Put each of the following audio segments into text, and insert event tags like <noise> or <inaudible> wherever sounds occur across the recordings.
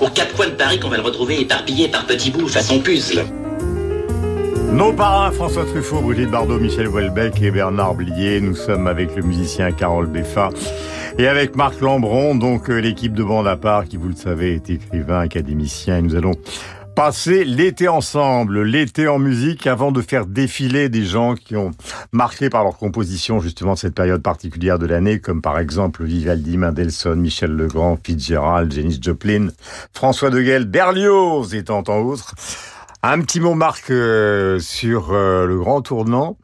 Aux quatre coins de Paris qu'on va le retrouver éparpillé par petits bouts façon puzzle. Nos parrains François Truffaut, Brigitte Bardot, Michel Houellebecq et Bernard Blier. Nous sommes avec le musicien Carole Beffa et avec Marc Lambron, donc euh, l'équipe de bande à qui, vous le savez, est écrivain, académicien. Nous allons passer l'été ensemble, l'été en musique, avant de faire défiler des gens qui ont marqué par leur composition justement cette période particulière de l'année, comme par exemple Vivaldi, Mendelssohn, Michel Legrand, Fitzgerald, Janis Joplin, François de Gell, Berlioz et tant autres. Un petit mot, Marc, euh, sur euh, le grand tournant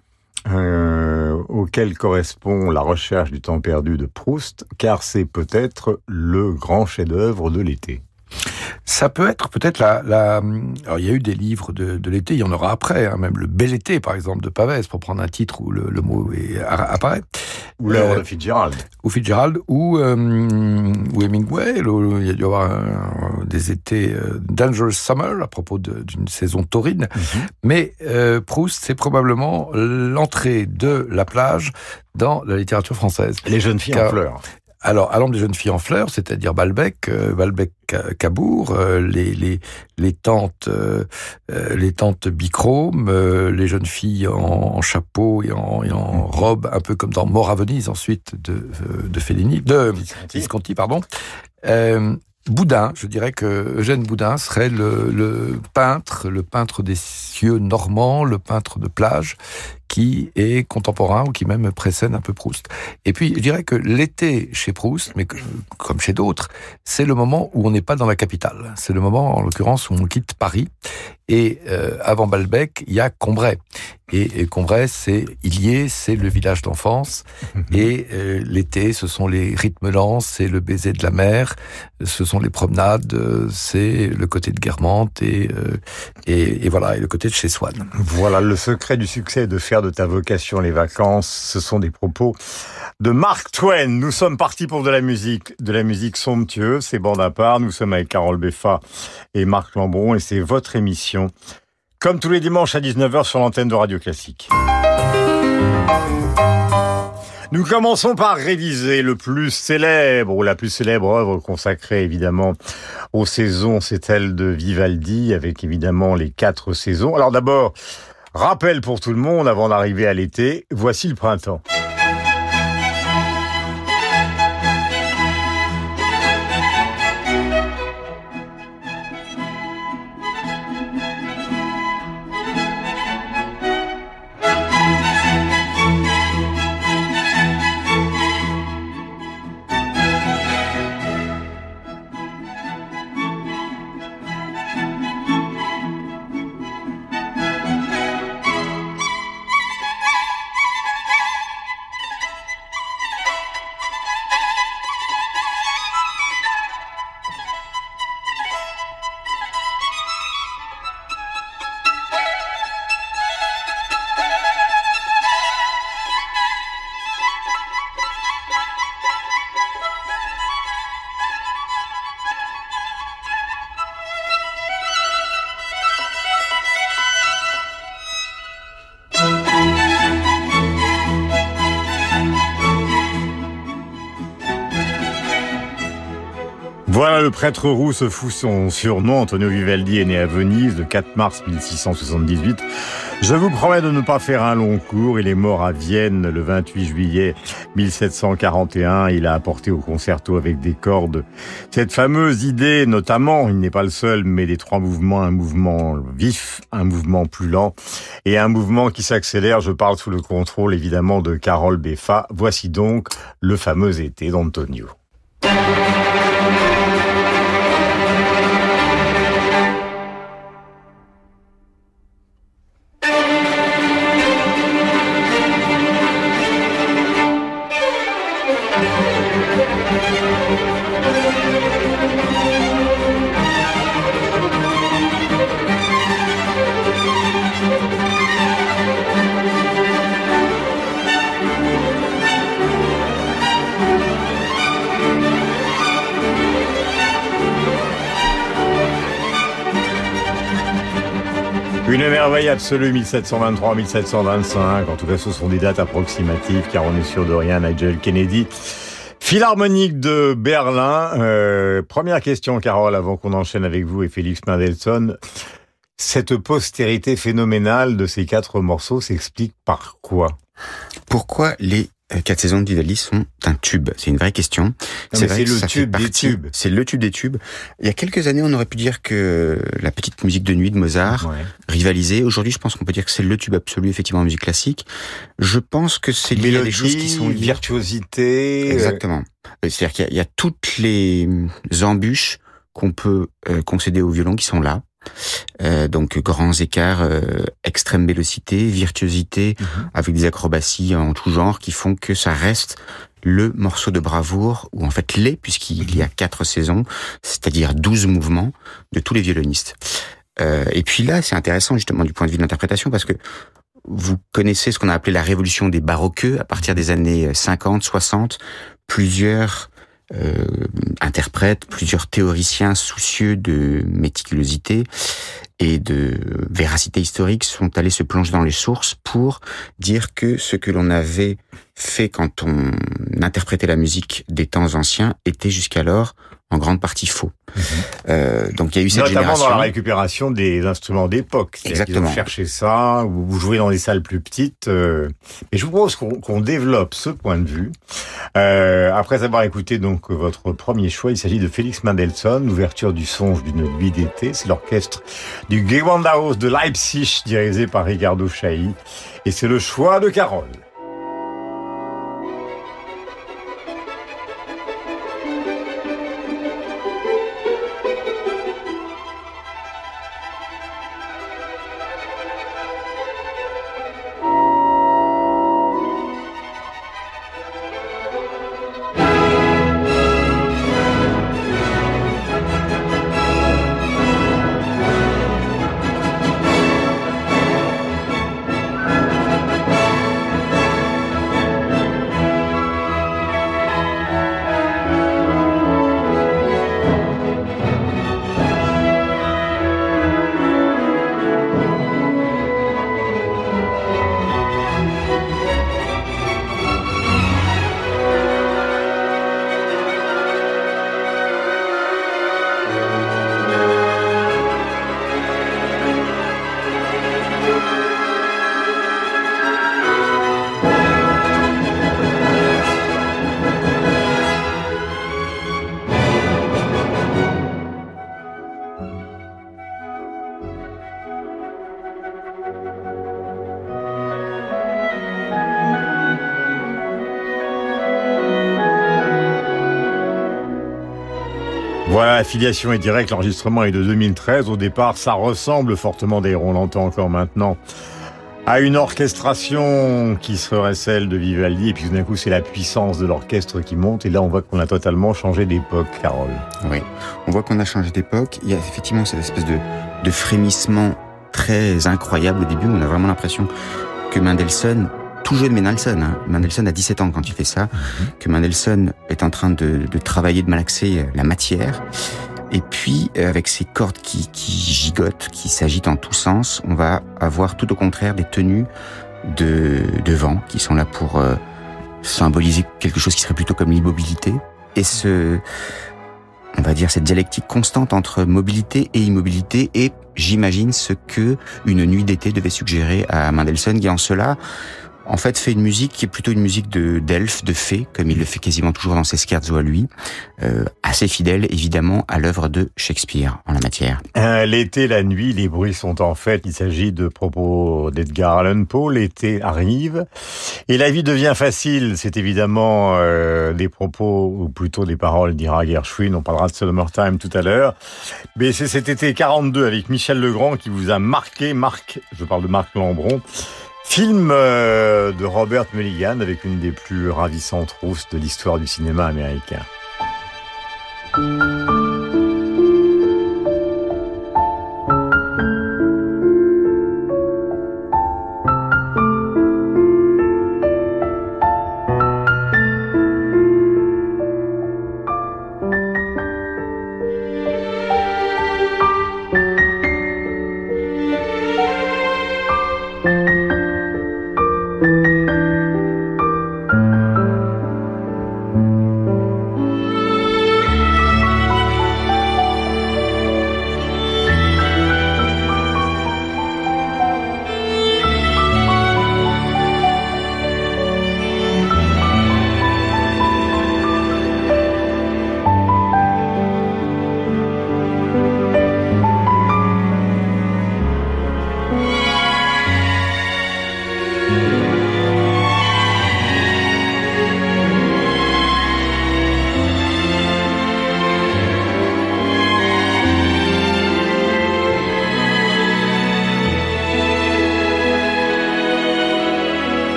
euh, auquel correspond la recherche du temps perdu de Proust, car c'est peut-être le grand chef-d'œuvre de l'été. Ça peut être peut-être la, la... Alors, il y a eu des livres de, de l'été, il y en aura après, hein, même le Bel été, par exemple, de Pavès, pour prendre un titre où le, le mot est, apparaît. Ou l'œuvre euh, de Fitzgerald. Ou Fitzgerald, ou, euh, ou Hemingway. il y a dû y avoir des étés euh, Dangerous Summer, à propos d'une saison taurine. Mm -hmm. Mais euh, Proust, c'est probablement l'entrée de la plage dans la littérature française. Les jeunes filles Car, en fleurs. Alors, à l'ombre des jeunes filles en fleurs, c'est-à-dire Balbec, euh, Balbec Cabourg, euh, les, les, les tantes, euh, les tantes bichrome, euh, les jeunes filles en, en chapeau et en, et en, robe, un peu comme dans Mort à Venise, ensuite de, de Fellini, de Visconti, Visconti pardon. Euh, Boudin, je dirais que Eugène Boudin serait le, le, peintre, le peintre des cieux normands, le peintre de plage, qui est contemporain ou qui même précède un peu Proust. Et puis, je dirais que l'été chez Proust, mais que, comme chez d'autres, c'est le moment où on n'est pas dans la capitale. C'est le moment, en l'occurrence, où on quitte Paris. Et euh, avant Balbec, il y a Combray. Et, et Combray, c'est Illier, c'est le village d'enfance. <laughs> Et euh, l'été, ce sont les rythmes lents, c'est le baiser de la mer, ce sont les promenades, c'est le côté de Guermantes et, euh, et, et, voilà, et le côté de chez Swann. Voilà, le secret du succès de faire de ta vocation les vacances, ce sont des propos de Mark Twain. Nous sommes partis pour de la musique, de la musique somptueuse, c'est bande à part. Nous sommes avec Carole Beffa et Marc Lambron et c'est votre émission, comme tous les dimanches à 19h sur l'antenne de Radio Classique. Nous commençons par réviser le plus célèbre, ou la plus célèbre œuvre consacrée évidemment aux saisons, c'est celle de Vivaldi, avec évidemment les quatre saisons. Alors d'abord, rappel pour tout le monde avant d'arriver à l'été, voici le printemps. Prêtre roux se fout son surnom. Antonio Vivaldi est né à Venise le 4 mars 1678. Je vous promets de ne pas faire un long cours. Il est mort à Vienne le 28 juillet 1741. Il a apporté au concerto avec des cordes cette fameuse idée, notamment, il n'est pas le seul, mais des trois mouvements, un mouvement vif, un mouvement plus lent et un mouvement qui s'accélère. Je parle sous le contrôle, évidemment, de Carole Beffa. Voici donc le fameux été d'Antonio. Merveille absolue, 1723-1725. En tout cas, ce sont des dates approximatives, car on est sûr de rien. Nigel Kennedy. Philharmonique de Berlin. Euh, première question, Carole, avant qu'on enchaîne avec vous et Félix Mendelssohn. Cette postérité phénoménale de ces quatre morceaux s'explique par quoi? Pourquoi les quatre saisons de Vivaldi sont un tube C'est une vraie question. C'est le tube des tubes. C'est le tube des tubes. Il y a quelques années, on aurait pu dire que la petite musique de nuit de Mozart rivalisait. Aujourd'hui, je pense qu'on peut dire que c'est le tube absolu, effectivement, en musique classique. Je pense que c'est lié à des choses qui sont liées. virtuosité. Euh, Exactement. Euh, c'est-à-dire qu'il y, a toutes les embûches qu'on peut concéder au violon qui sont là. Euh, donc grands écarts, euh, extrême vélocité, virtuosité, mhm. avec des acrobaties en tout genre qui font que ça reste le morceau de bravoure, ou en fait les, puisqu'il y a quatre saisons, c'est-à-dire douze mouvements de tous les violonistes. Euh, et puis là, c'est intéressant justement du point de vue de l'interprétation, parce que vous connaissez ce qu'on a appelé la révolution des baroqueux à partir des années 50, 60, plusieurs euh, interprètes, plusieurs théoriciens soucieux de méticulosité et de véracité historique sont allés se plonger dans les sources pour dire que ce que l'on avait fait quand on interprétait la musique des temps anciens était jusqu'alors en grande partie faux. Mhm. Euh, donc il y a eu cette Notamment génération. dans la récupération des instruments d'époque. Exactement. Vous cherchez ça, ou vous jouez dans des salles plus petites. Euh, et je vous propose qu'on développe ce point de vue. Euh, après avoir écouté donc votre premier choix, il s'agit de Félix Mendelssohn, l'ouverture du songe d'une nuit d'été. C'est l'orchestre du Gewandhaus de Leipzig, dirigé par Ricardo Chailly. Et c'est le choix de Carole. Voilà, l'affiliation est directe, l'enregistrement est de 2013. Au départ, ça ressemble fortement, d'ailleurs on l'entend encore maintenant, à une orchestration qui serait celle de Vivaldi. Et puis tout d'un coup, c'est la puissance de l'orchestre qui monte. Et là, on voit qu'on a totalement changé d'époque, Carole. Oui, on voit qu'on a changé d'époque. Il y a effectivement cette espèce de, de frémissement très incroyable au début. On a vraiment l'impression que Mendelssohn tout jeune Mendelssohn. Hein. Mendelssohn a 17 ans quand il fait ça. Mhm. Que Mendelssohn est en train de, de travailler, de malaxer la matière. Et puis, euh, avec ces cordes qui, qui gigotent, qui s'agitent en tous sens, on va avoir tout au contraire des tenues de, de vent qui sont là pour euh, symboliser quelque chose qui serait plutôt comme l'immobilité. Et ce, on va dire cette dialectique constante entre mobilité et immobilité et j'imagine ce que une nuit d'été devait suggérer à Mendelssohn qui en cela en fait fait une musique qui est plutôt une musique de d'elfes, de fées, comme il le fait quasiment toujours dans ses scherzo à lui, euh, assez fidèle évidemment à l'œuvre de Shakespeare en la matière. Euh, l'été, la nuit, les bruits sont en fait, il s'agit de propos d'Edgar Allan Poe, l'été arrive, et la vie devient facile, c'est évidemment euh, des propos, ou plutôt des paroles d'Ira Gershwin, on parlera de Summertime tout à l'heure, mais c'est cet été 42 avec Michel Legrand qui vous a marqué, Marc, je parle de Marc Lambron, Film euh, de Robert Mulligan avec une des plus ravissantes rousses de l'histoire du cinéma américain.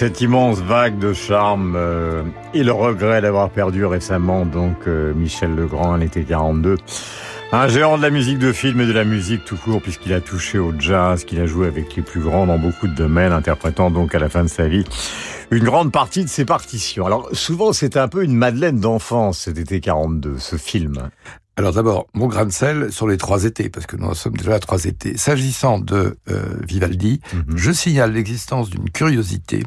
Cette immense vague de charme euh, et le regret d'avoir perdu récemment donc euh, Michel Legrand, l'été 42. Un géant de la musique de film et de la musique tout court puisqu'il a touché au jazz, qu'il a joué avec les plus grands dans beaucoup de domaines, interprétant donc à la fin de sa vie une grande partie de ses partitions. Alors souvent c'est un peu une madeleine d'enfance cet été 42, ce film. Alors d'abord, mon grain de sel sur les trois étés, parce que nous en sommes déjà à trois étés. S'agissant de euh, Vivaldi, Mhm. je signale l'existence d'une curiosité.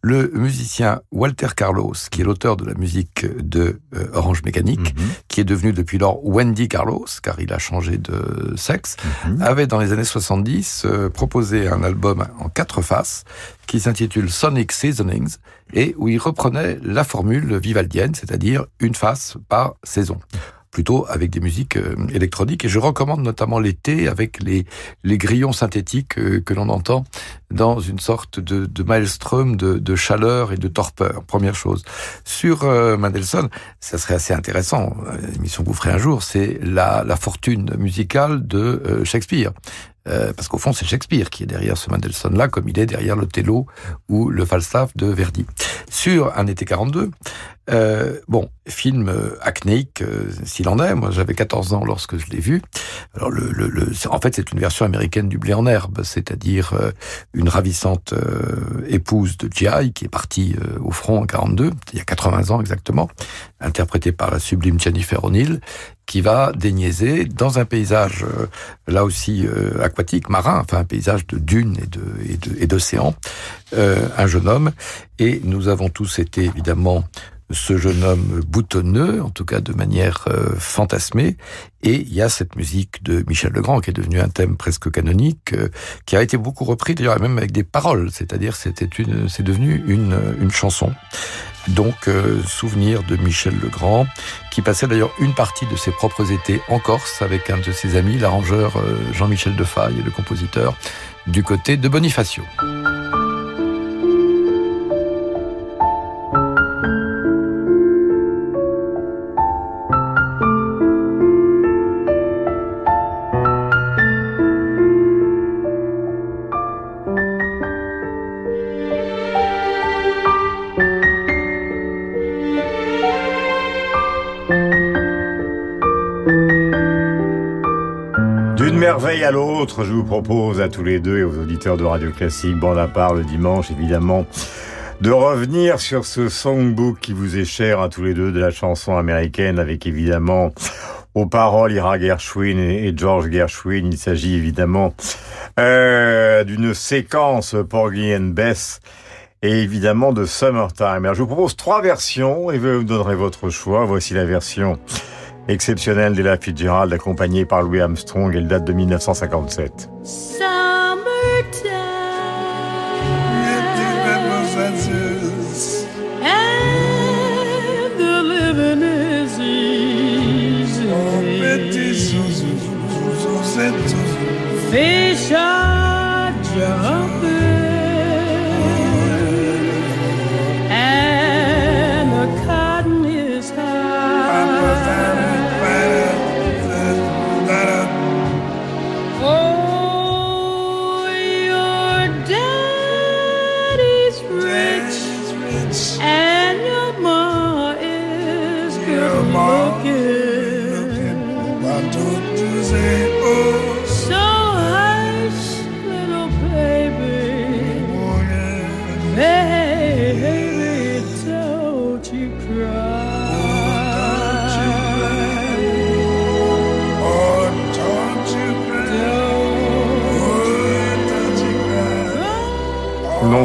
Le musicien Walter Carlos, qui est l'auteur de la musique de euh, Orange Mécanique, Mhm. qui est devenu depuis lors Wendy Carlos, car il a changé de sexe, Mhm. avait dans les années 70 euh, proposé un album en quatre faces qui s'intitule Sonic Seasonings et où il reprenait la formule vivaldienne, c'est-à-dire une face par saison plutôt avec des musiques euh, électroniques. Et je recommande notamment l'été avec les, les grillons synthétiques euh, que l'on entend dans une sorte de, de maelstrom de, de chaleur et de torpeur. Première chose. Sur euh, Mendelssohn, ça serait assez intéressant, euh, l'émission que vous ferez un jour, c'est la, la fortune musicale de euh, Shakespeare. Euh, parce qu'au fond, c'est Shakespeare qui est derrière ce Mendelssohn-là, comme il est derrière l'Othello ou le Falstaff de Verdi. Sur Un été 42, euh, bon, film euh, acnéique, euh, s'il en est. Moi, j'avais 14 ans lorsque je l'ai vu. Alors, le, le, le- en fait, c'est une version américaine du blé en herbe, c'est-à-dire euh, une ravissante euh, épouse de G.I. qui est partie au front en 42, il y a 80 ans exactement, interprétée par la sublime Jennifer O'Neill, qui va déniaiser dans un paysage là aussi aquatique, marin, enfin un paysage de dunes et de et de- et un jeune homme. Et nous avons tous été évidemment ce jeune homme boutonneux, en tout cas de manière euh, fantasmée. Et il y a cette musique de Michel Legrand qui est devenue un thème presque canonique, euh, qui a été beaucoup repris d'ailleurs même avec des paroles, c'est-à-dire c'était une, c'est devenu une, une chanson. Donc euh, souvenir de Michel Legrand, qui passait d'ailleurs une partie de ses propres étés en Corse avec un de ses amis, l'arrangeur Jean-Michel Defaille, le compositeur, du côté de Bonifacio. L'autre, je vous propose à tous les deux et aux auditeurs de Radio Classique, bande à part le dimanche évidemment, de revenir sur ce songbook qui vous est cher à tous les deux de la chanson américaine avec évidemment aux paroles Ira Gershwin et George Gershwin. Il s'agit évidemment euh, d'une séquence Porgy and Bess et évidemment de Summertime. Alors je vous propose trois versions et vous me donnerez votre choix. Voici la version exceptionnelle d'Ella Fitzgerald accompagnée par Louis Armstrong. Elle date de 1957. And the living is easy. Fish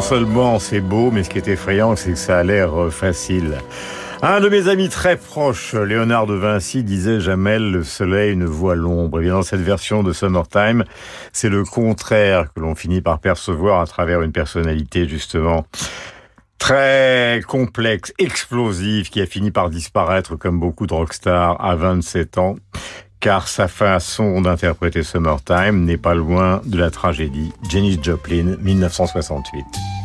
seulement c'est beau, mais ce qui est effrayant, c'est que ça a l'air euh, facile. Un de mes amis très proches, Léonard de Vinci, disait Jamel, le soleil ne voit l'ombre. Et bien dans cette version de Summertime, c'est le contraire que l'on finit par percevoir à travers une personnalité justement très complexe, explosive, qui a fini par disparaître comme beaucoup de rockstars à 27 ans, car sa façon d'interpréter Summertime n'est pas loin de la tragédie Janis Joplin, 1968.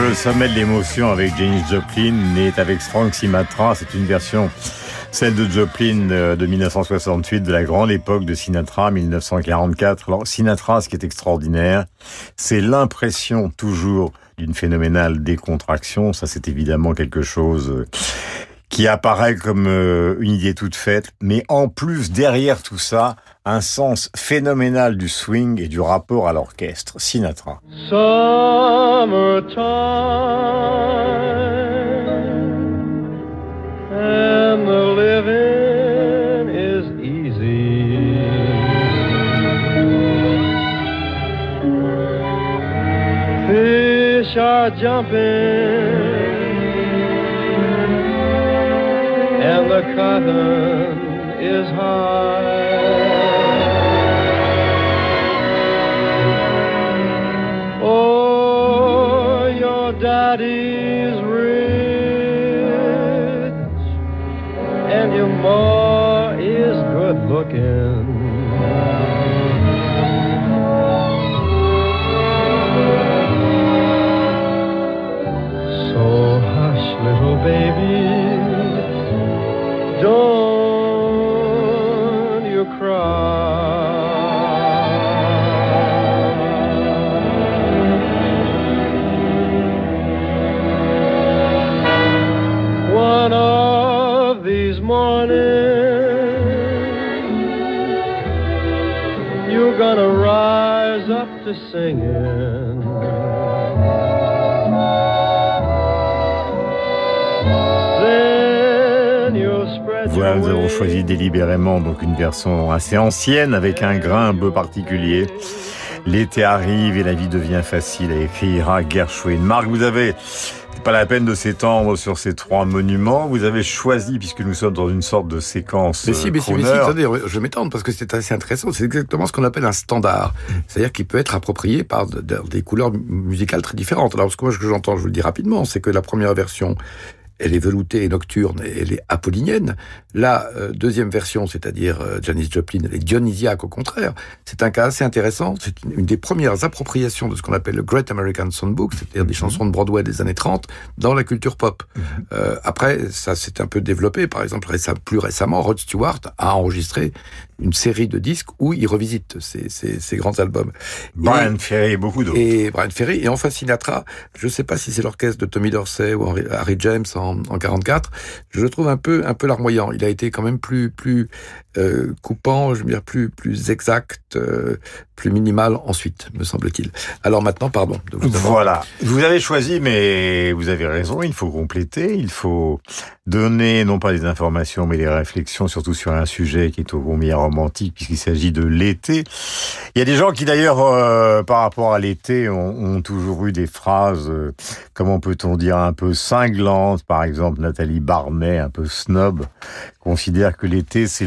Le sommet de l'émotion avec Janis Joplin est avec Frank Sinatra. C'est une version, celle de Joplin euh, de 1968, de la grande époque de Sinatra, 1944. Alors, Sinatra, ce qui est extraordinaire, c'est l'impression toujours d'une phénoménale décontraction. Ça, c'est évidemment quelque chose euh, qui apparaît comme euh, une idée toute faite. Mais en plus, derrière tout ça, un sens phénoménal du swing et du rapport à l'orchestre. Sinatra. And is high. Oh, your daddy's rich and your ma is good looking. So hush, little baby, to singing. Voilà, nous avons choisi délibérément donc une version assez ancienne avec un grain un peu particulier. L'été arrive et la vie devient facile à écrire à Gershwin. Marc, vous avez pas la peine de s'étendre sur ces trois monuments. Vous avez choisi, puisque nous sommes dans une sorte de séquence Mais si, mais si, mais si, attendez, je vais m'étendre parce que c'est assez intéressant. C'est exactement ce qu'on appelle un standard. C'est-à-dire qu'il peut être approprié par de- de- des couleurs musicales très différentes. Alors, ce que moi, ce que j'entends, je vous le dis rapidement, c'est que la première version, elle est veloutée et nocturne et elle est apollinienne. La euh, deuxième version, c'est-à-dire euh, Janis Joplin, elle est dionysiaque au contraire. C'est un cas assez intéressant. C'est une, une des premières appropriations de ce qu'on appelle le Great American Songbook, c'est-à-dire des chansons de Broadway des années 30 dans la culture pop. Euh, après, ça s'est un peu développé. Par exemple, récem- plus récemment, Rod Stewart a enregistré une série de disques où il revisite ces, ces, ces grands albums. Brian Ferry et beaucoup d'autres. Et Brian Ferry. Et enfin, Sinatra, je ne sais pas si c'est l'orchestre de Tommy Dorsey ou Harry James en, en 44, je le trouve un peu, un peu larmoyant. Il a été quand même plus, plus euh, coupant, je veux dire, plus, plus exact, euh, plus minimal ensuite, me semble-t-il. Alors maintenant, pardon. Voilà. Vous avez choisi, mais vous avez raison, il faut compléter, il faut donner non pas des informations, mais des réflexions, surtout sur un sujet qui est au combien romantique, puisqu'il s'agit de l'été. Il y a des gens qui d'ailleurs, euh, par rapport à l'été, ont, ont toujours eu des phrases, euh, comment peut-on dire, un peu cinglantes. Par exemple, Nathalie Barnet, un peu snob, considère que l'été, c'est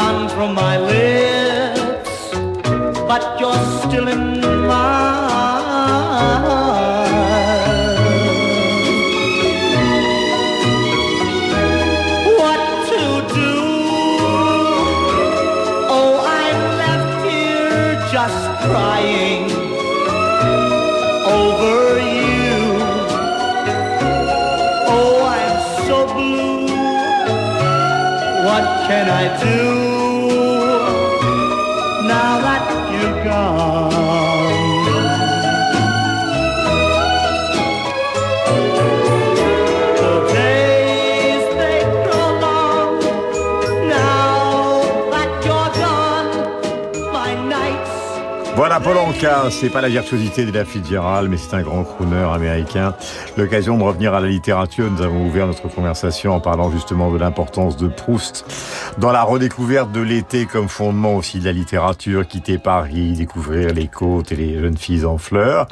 gone from my lips, but you're still in mine. what to do. Oh, I'm left here just crying over you. Oh, I'm so blue. What can I do now that you're gone. My nights Voilà Paul Anka, c'est pas la virtuosité de la Fitzgerald, mais c'est un grand crooner américain. L'occasion de revenir à la littérature, nous avons ouvert notre conversation en parlant justement de l'importance de Proust dans la redécouverte de l'été comme fondement aussi de la littérature, quitter Paris, découvrir les côtes et les jeunes filles en fleurs.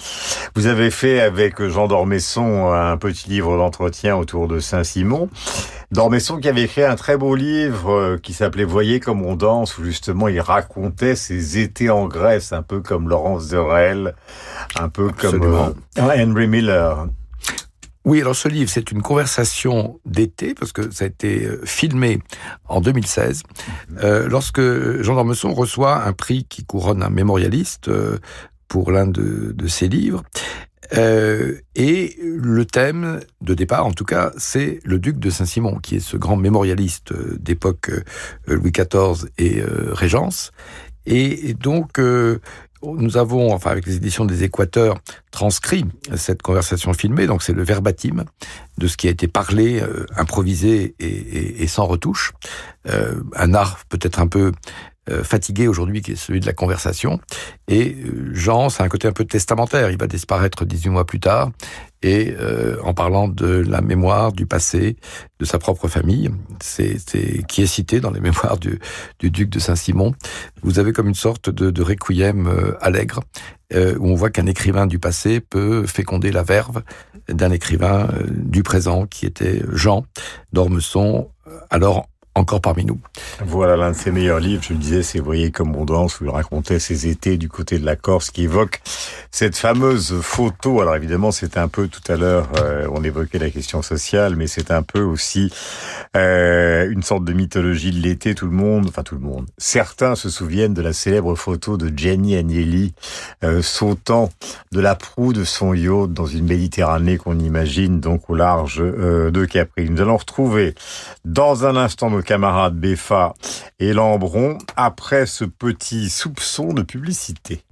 Vous avez fait avec Jean Dormesson un petit livre d'entretien autour de Saint-Simon. Dormesson qui avait écrit un très beau livre euh, qui s'appelait Voyez comme on danse, où justement il racontait ses étés en Grèce, un peu comme Laurence Derel, un peu Absolument. comme euh, Henry Miller. Oui, alors ce livre, c'est une conversation d'été, parce que ça a été euh, filmé en 2016, euh, lorsque Jean d'Ormesson reçoit un prix qui couronne un mémorialiste euh, pour l'un de, de ses livres. Euh, et le thème de départ, en tout cas, c'est le duc de Saint-Simon, qui est ce grand mémorialiste euh, d'époque euh, Louis XIV et Régence. Et, donc, nous avons, enfin avec les éditions des Équateurs, transcrit cette conversation filmée, donc c'est le verbatim de ce qui a été parlé, improvisé et, sans retouche. Un art peut-être un peu fatigué aujourd'hui, qui est celui de la conversation. Et euh, Jean, c'est un côté un peu testamentaire. Il va disparaître 18 mois plus tard. Et euh, en parlant de la mémoire, du passé, de sa propre famille, c'est qui est cité dans les <laughs> mémoires du, du duc de Saint-Simon, vous avez comme une sorte de, requiem euh, allègre, euh, où on voit qu'un écrivain du passé peut féconder la verve d'un écrivain euh, du présent, qui était Jean d'Ormesson, euh, alors encore parmi nous. Voilà l'un de ses meilleurs livres, je le disais, c'est Voyez comme on danse, où il racontait ses étés du côté de la Corse, qui évoque cette fameuse photo. Alors évidemment, c'est un peu tout à l'heure, euh, on évoquait la question sociale, mais c'est un peu aussi euh, une sorte de mythologie de l'été. Tout le monde, enfin tout le monde, certains se souviennent de la célèbre photo de Gianni Agnelli euh, sautant de la proue de son yacht dans une Méditerranée qu'on imagine donc au large de Capri. Nous allons retrouver dans un instant nos camarades Beffa et Lambron après ce petit soupçon de publicité.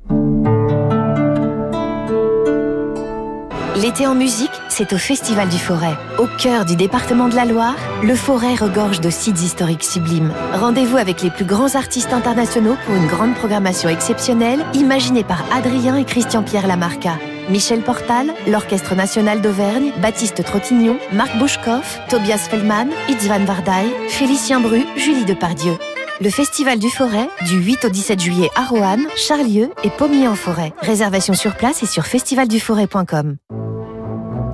L'été en musique, c'est au Festival du Forêt. Au cœur du département de la Loire, le Forêt regorge de sites historiques sublimes. Rendez-vous avec les plus grands artistes internationaux pour une grande programmation exceptionnelle imaginée par Adrien et Christian-Pierre Lamarca. Michel Portal, l'Orchestre National d'Auvergne, Baptiste Trottignon, Marc Bouchkoff, Tobias Feldman, Itzvan Vardaï, Félicien Bru, Julie Depardieu. Le Festival du Forêt, du 8 au 17 juillet à Roanne, Charlieu et Pommier-en-Forêt. Réservation sur place et sur festivalduforêt.com.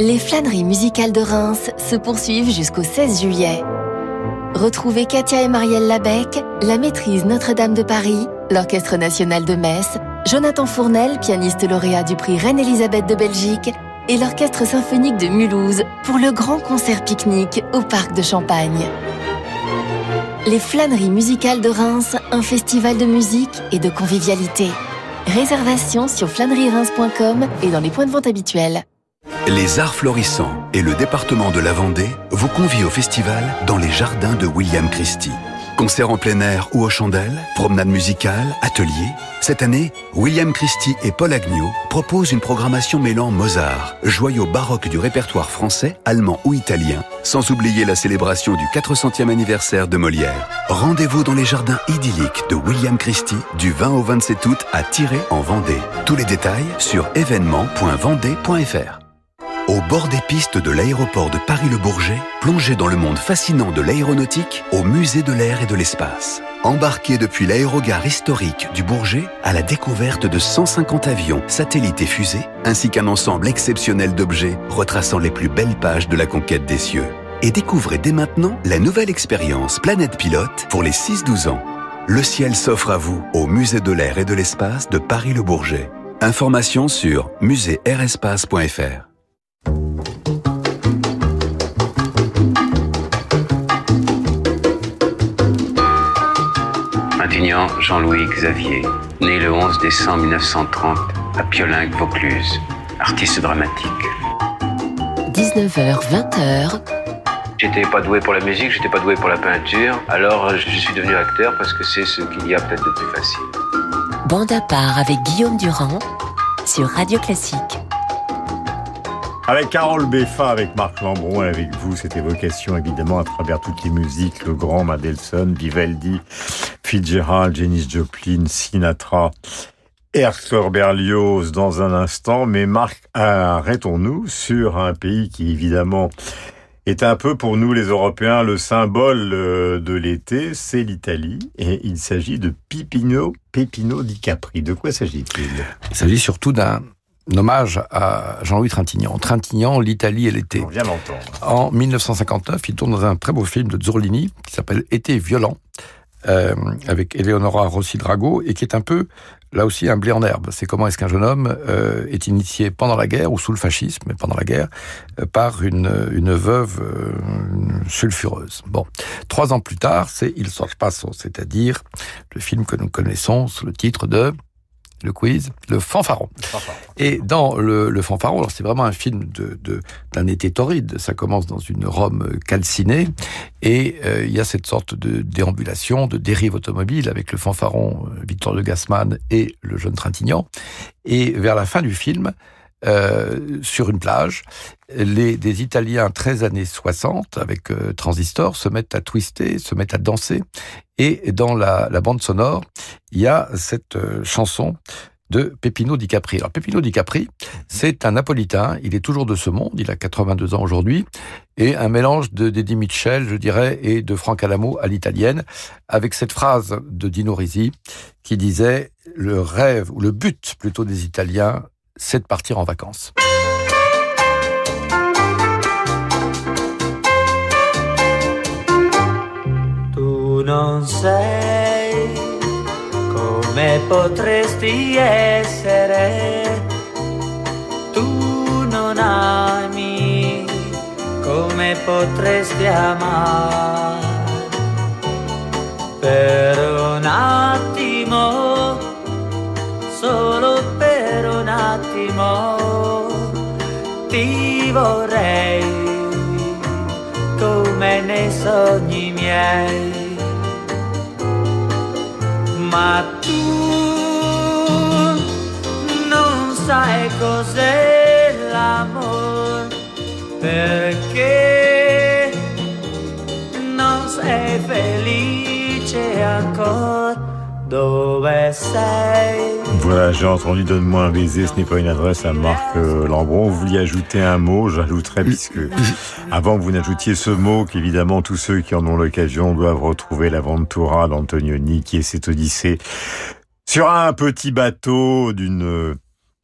Les flâneries musicales de Reims se poursuivent jusqu'au 16 juillet. Retrouvez Katia et Marielle Labec, la maîtrise Notre-Dame de Paris, l'Orchestre national de Metz, Jonathan Fournel, pianiste lauréat du prix Reine-Élisabeth de Belgique, et l'Orchestre symphonique de Mulhouse pour le grand concert pique-nique au Parc de Champagne. Les flâneries musicales de Reims, un festival de musique et de convivialité. Réservation sur flâneriereims.com et dans les points de vente habituels. Les Arts Florissants et le département de la Vendée vous convient au festival dans les jardins de William Christie. Concerts en plein air ou aux chandelles, promenades musicales, ateliers. Cette année, William Christie et Paul Agnew proposent une programmation mêlant Mozart, joyau baroque du répertoire français, allemand ou italien, sans oublier la célébration du 400e anniversaire de Molière. Rendez-vous dans les jardins idylliques de William Christie du 20 au 27 août à Tirer en Vendée. Tous les détails sur événement.vendée.fr. Au bord des pistes de l'aéroport de Paris-le-Bourget, plongez dans le monde fascinant de l'aéronautique au musée de l'air et de l'espace. Embarquez depuis l'aérogare historique du Bourget à la découverte de 150 avions, satellites et fusées, ainsi qu'un ensemble exceptionnel d'objets retraçant les plus belles pages de la conquête des cieux. Et découvrez dès maintenant la nouvelle expérience Planète Pilote pour les 6-12 ans. Le ciel s'offre à vous au musée de l'air et de l'espace de Paris-le-Bourget. Informations sur muséairespace.fr. Jean-Louis Xavier, né le 11 décembre 1930 à Piolingue, Vaucluse, artiste dramatique. 19h, 20h, J'étais pas doué pour la musique, j'étais pas doué pour la peinture, alors je suis devenu acteur parce que c'est ce qu'il y a peut-être de plus facile. bande à part avec Guillaume Durand sur Radio Classique. Avec Carole Beffa, avec Marc Lambron et avec vous, cette évocation évidemment à travers toutes les musiques, le grand Mendelssohn, Vivaldi, Fitzgerald, Janis Joplin, Sinatra Hector Berlioz dans un instant, mais Marc, arrêtons-nous sur un pays qui évidemment est un peu pour nous les Européens le symbole euh, de l'été, c'est l'Italie, et il s'agit de Pipino, Pepino di Capri. De quoi s'agit-il? Il s'agit surtout d'un hommage à Jean-Louis Trintignant. Trintignant, l'Italie et l'été. On vient l'entendre. En 1959, il tourne dans un très beau film de Zurlini qui s'appelle Été violent, euh, avec Eleonora Rossi Drago, et qui est un peu, là aussi, un blé en herbe. C'est comment est-ce qu'un jeune homme euh, est initié pendant la guerre, ou sous le fascisme, mais pendant la guerre, euh, par une, une veuve euh, sulfureuse. Bon. Trois ans plus tard, c'est Il Sort Passo, c'est-à-dire le film que nous connaissons sous le titre de le quiz, le fanfaron. Et dans le, le fanfaron, alors c'est vraiment un film de de- d'un été torride. Ça commence dans une Rome calcinée et euh, il y a cette sorte de déambulation, de dérive automobile avec le fanfaron euh, Victor de Gassman et le jeune Trintignant. Et vers la fin du film, euh, sur une plage, les, des Italiens 13 années 60 avec euh, Transistor se mettent à twister, se mettent à danser. Et dans la, la bande sonore, il y a cette euh, chanson de Pepino Di Capri. Alors Pepino Di Capri, c'est un Napolitain, il est toujours de ce monde, il a 82 ans aujourd'hui, et un mélange de d'Eddie Mitchell, je dirais, et de Frank Alamo à l'italienne, avec cette phrase de Dino Risi qui disait « Le rêve, ou le but plutôt des Italiens, c'est de partir en vacances ». Tu non sei come potresti essere. Tu non ami come potresti amare. Per un attimo, attimo, ti vorrei come nei sogni miei. Ma tu non sai cos'è l'amore perché non sei felice ancora. Voilà, j'ai entendu Donne-moi un baiser, ce n'est pas une adresse à Marc euh, Lambron. Vous vouliez ajouter un mot, j'ajouterai, puisque <laughs> avant que vous n'ajoutiez ce mot, qu'évidemment tous ceux qui en ont l'occasion doivent retrouver l'Aventura d'Antonioni, qui est cette odyssée sur un petit bateau d'une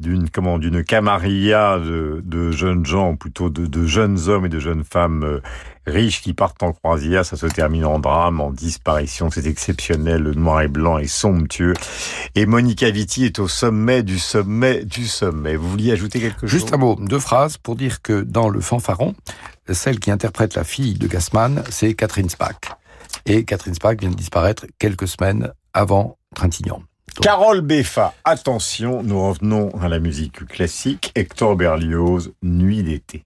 d'une comment d'une camarilla de, de jeunes gens, plutôt de, de jeunes hommes et de jeunes femmes euh, riches qui partent en croisière. Ça se termine en drame, en disparition. C'est exceptionnel. Le noir et blanc est somptueux. Et Monica Vitti est au sommet du sommet du sommet. Vous vouliez ajouter quelque chose? Juste un mot, deux phrases pour dire que dans le fanfaron, celle qui interprète la fille de Gassman, c'est Catherine Spack. Et Catherine Spack vient de disparaître quelques semaines avant Trintignant. Carole Beffa, attention, nous revenons à la musique classique. Hector Berlioz, Nuit d'été.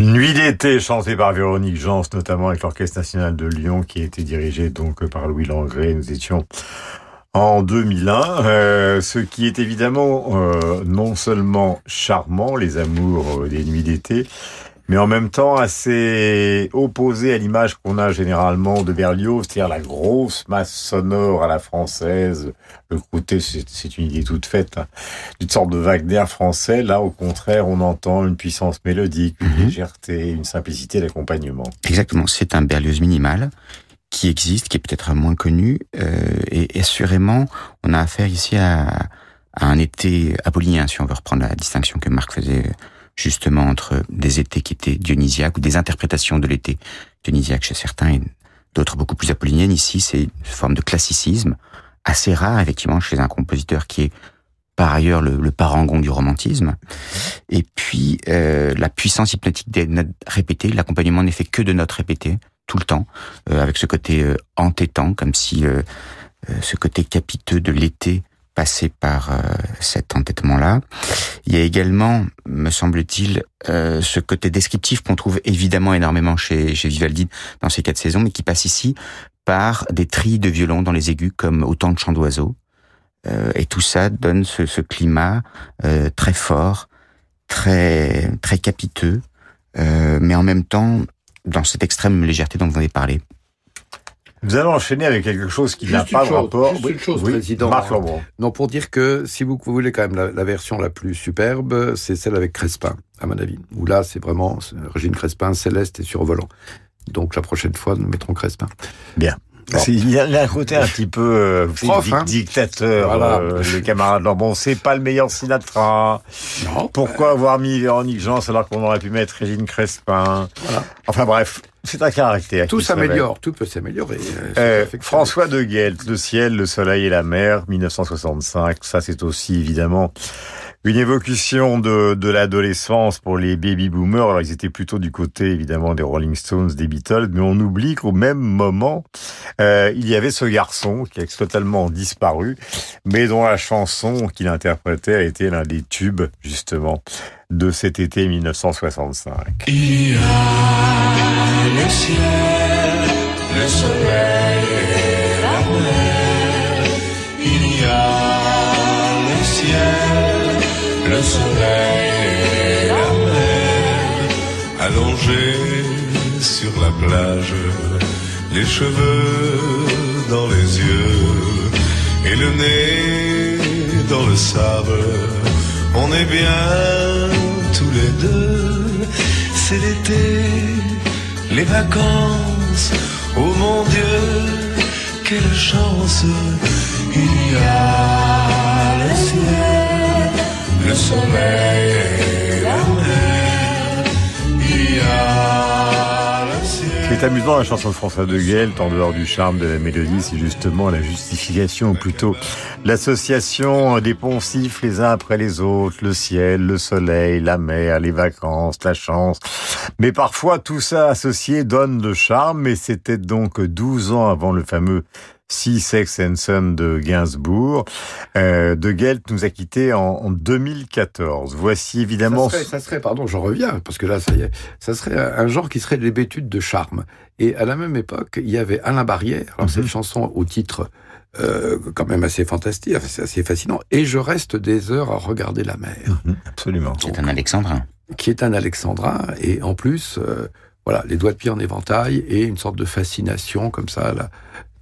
Était chanté par Véronique Jans, notamment avec l'Orchestre National de Lyon, qui a été dirigé donc par Louis Langré. Nous étions en 2001, euh, ce qui est évidemment euh, non seulement charmant, les amours euh, des nuits d'été, mais en même temps assez opposé à l'image qu'on a généralement de Berlioz, c'est-à-dire la grosse masse sonore à la française. Le côté, c'est une idée toute faite, hein, d'une sorte de Wagner français. Là, au contraire, on entend une puissance mélodique, une légèreté, une simplicité d'accompagnement. Exactement, c'est un Berlioz minimal qui existe, qui est peut-être moins connu, euh, et assurément, on a affaire ici à, à un été apollinien, si on veut reprendre la distinction que Marc faisait justement entre des étés qui étaient dionysiaques ou des interprétations de l'été dionysiaque chez certains et d'autres beaucoup plus apolliniennes. Ici, c'est une forme de classicisme assez rare, effectivement, chez un compositeur qui est par ailleurs le, le parangon du romantisme. Et puis, euh, la puissance hypnotique des notes répétées, l'accompagnement n'est fait que de notes répétées, tout le temps, euh, avec ce côté euh, entêtant, comme si euh, euh, ce côté capiteux de l'été passait par euh, cet entêtement-là. Il y a également, me semble-t-il, euh, ce côté descriptif qu'on trouve évidemment énormément chez, chez Vivaldi dans ces quatre saisons, mais qui passe ici par des trilles de violon dans les aigus comme autant de chants d'oiseaux. Euh, et tout ça donne ce, ce climat très fort, très très capiteux, mais en même temps dans cette extrême légèreté dont vous avez parlé. Nous allons enchaîner avec quelque chose qui n'a pas de rapport. juste Oui, une chose, oui, président. Marc Lambron. Non, pour dire que si vous voulez quand même la, la version la plus superbe, c'est celle avec Crespin, à mon avis. Où là, c'est vraiment Régine Crespin, céleste et survolant. Donc la prochaine fois, nous mettrons Crespin. Bien. Il y a un côté un petit peu euh, <laughs> Prof, hein. dictateur, Voilà. euh, le camarade Lambon. C'est pas le meilleur Sinatra. Pourquoi avoir mis Véronique Jans alors qu'on aurait pu mettre Régine Crespin? Enfin bref, c'est un caractère. Tout s'améliore, tout peut s'améliorer. euh, Euh. François de Guelt, Le ciel, le soleil et la mer, 1965. Ça, c'est aussi évidemment une évocation de, de l'adolescence pour les baby boomers. Alors, ils étaient plutôt du côté, évidemment, des Rolling Stones, des Beatles, mais on oublie qu'au même moment, euh, il y avait ce garçon qui a totalement disparu, mais dont la chanson qu'il interprétait a été l'un des tubes, justement, de cet été 1965. Il y a le ciel, le soleil le soleil et la mer. Allongés sur la plage, les cheveux dans les yeux et le nez dans le sable. On est bien tous les deux. C'est l'été, les vacances. Oh mon Dieu, quelle chance. Il y a le ciel, le amusant la chanson de François de Guelt, en dehors du charme de la mélodie, c'est justement la justification, ou plutôt l'association des poncifs les uns après les autres, le ciel, le soleil, la mer, les vacances, la chance. Mais parfois, tout ça associé donne le charme, et c'était donc 12 ans avant le fameux Sea Sex and Son de Gainsbourg. Euh, de Guelt nous a quittés en, en 2014. Voici évidemment... Ça serait, ça serait, pardon, j'en reviens, parce que là, ça y est, ça serait un genre qui serait l'hébétude de charme. Et à la même époque, il y avait Alain Barrière, alors cette chanson au titre euh, quand même assez fantastique, assez fascinant, et je reste des heures à regarder la mer. Absolument. C'est un alexandrin. Qui est un alexandrin, et en plus, euh, voilà, les doigts de pied en éventail, et une sorte de fascination comme ça, là,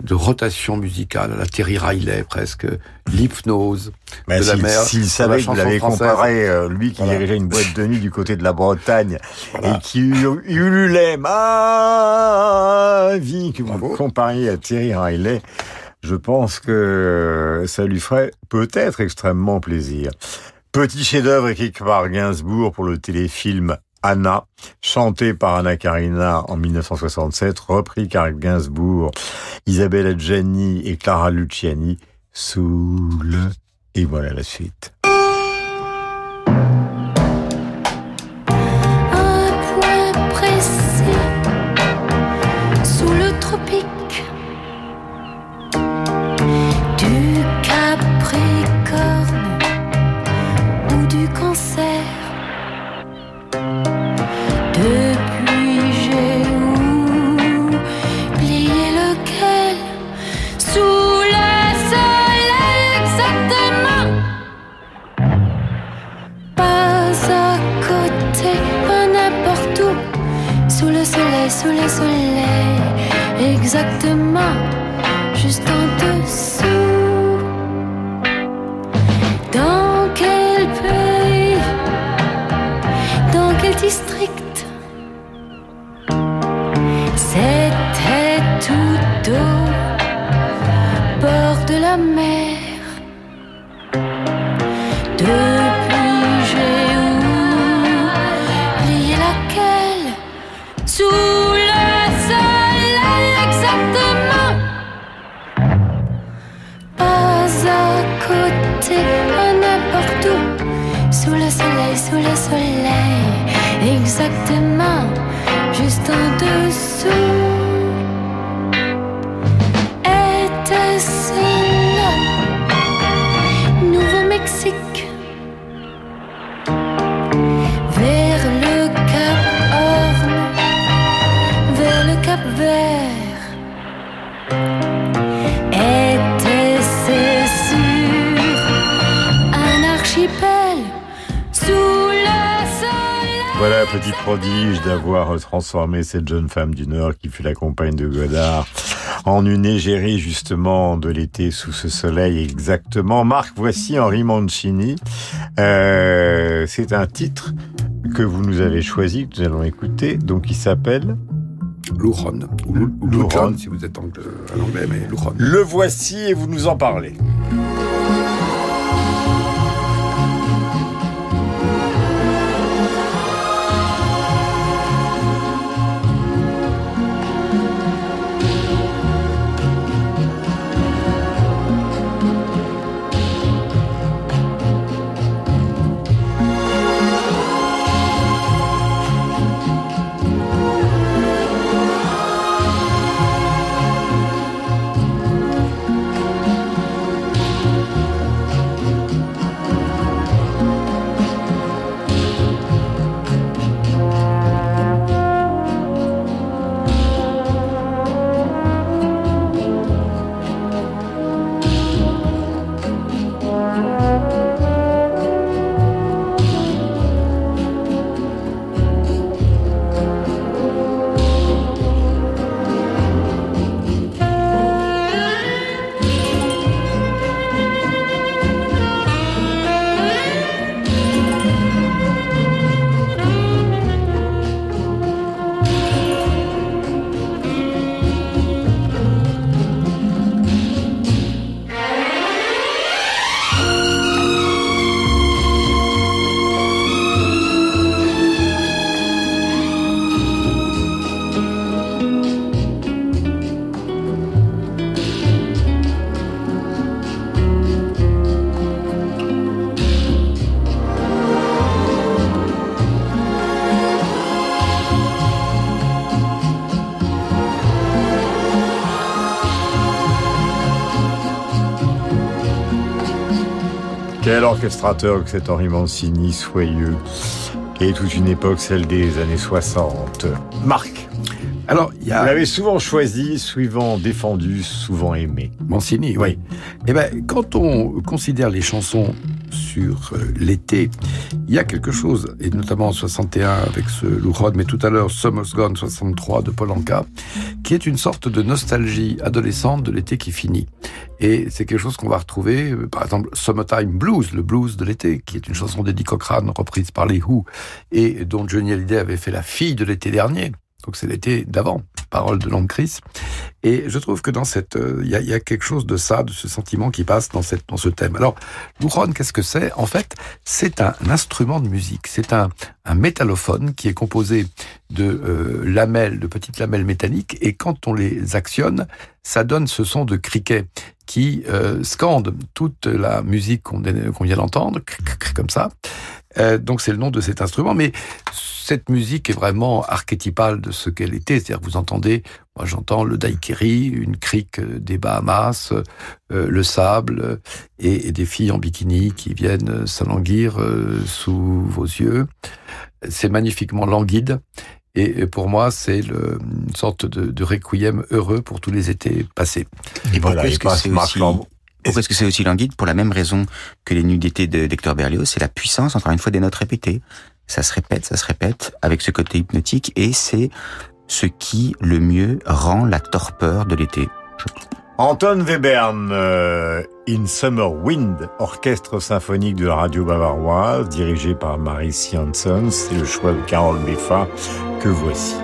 de rotation musicale, à la Terry Riley presque, l'hypnose de la s'il- mer. S'il savait que vous l'avez comparé, euh, lui qui Voilà. dirigeait une boîte de nuit du côté de la Bretagne et qui ul- ululait ma vie, que vous compariez à Thierry Riley, je pense que ça lui ferait peut-être extrêmement plaisir. Petit chef-d'œuvre écrit par Gainsbourg pour le téléfilm Anna, chanté par Anna Karina en 1967, repris par Gainsbourg, Isabella Gianni et Clara Luciani, sous le... Et voilà la suite. Soleil, le soleil, exactement, juste en dessous. Dans quel pays, dans quel district? C'était tout au bord de la mer. Petit prodige d'avoir transformé cette jeune femme du Nord qui fut la compagne de Godard en une égérie justement de l'été sous ce soleil exactement. Marc, voici Henri Mancini. Euh, c'est un titre que vous nous avez choisi, que nous allons écouter, donc il s'appelle Luron, ou. Luron, si vous êtes anglais, mais Luron. Le voici et vous nous en parlez. Quel orchestrateur que cet Henri Mancini, soyeux, et toute une époque, celle des années 60. Marc, Alors, il y a... vous l'avez souvent choisi, souvent défendu, souvent aimé. Mancini, oui. Eh ben, quand on considère les chansons sur euh, l'été, il y a quelque chose, et notamment en 61 avec ce Lou Rod, mais tout à l'heure Summer's Gone 63 de Paul Anka, qui est une sorte de nostalgie adolescente de l'été qui finit. Et c'est quelque chose qu'on va retrouver, euh, par exemple, Summertime Blues, le blues de l'été, qui est une chanson d'Eddie Cochrane reprise par les Who, et dont Johnny Hallyday avait fait la fille de l'été dernier. Donc c'est l'été d'avant, parole de Long Chris. Et je trouve que dans cette, euh, il y, a, y a quelque chose de ça, de ce sentiment qui passe dans cette, dans ce thème. Alors, l'ouron, qu'est-ce que c'est? En fait, c'est un instrument de musique. C'est un, un métallophone qui est composé de euh, lamelles, de petites lamelles métalliques, et quand on les actionne, ça donne ce son de criquet qui euh, scande toute la musique qu'on vient d'entendre, comme ça. Euh, donc c'est le nom de cet instrument, mais cette musique est vraiment archétypale de ce qu'elle était. C'est-à-dire que vous entendez, moi j'entends le daiquiri, une crique des Bahamas, euh, le sable euh, et, et, des filles en bikini qui viennent s'alanguir euh, sous vos yeux. C'est magnifiquement languide. Et pour moi, c'est une sorte de, de requiem heureux pour tous les étés passés. Et voilà, que c'est aussi... Pourquoi est-ce que c'est aussi languide Pour la même raison que les d'été d'Hector Berlioz, c'est la puissance, encore une fois, des notes répétées. Ça se répète, ça se répète, avec ce côté hypnotique, et c'est ce qui, le mieux, rend la torpeur de l'été. Anton Webern, euh, In Summer Wind, orchestre symphonique de la radio bavaroise, dirigé par Marie Janssen, c'est le choix de Carole Beffa que voici.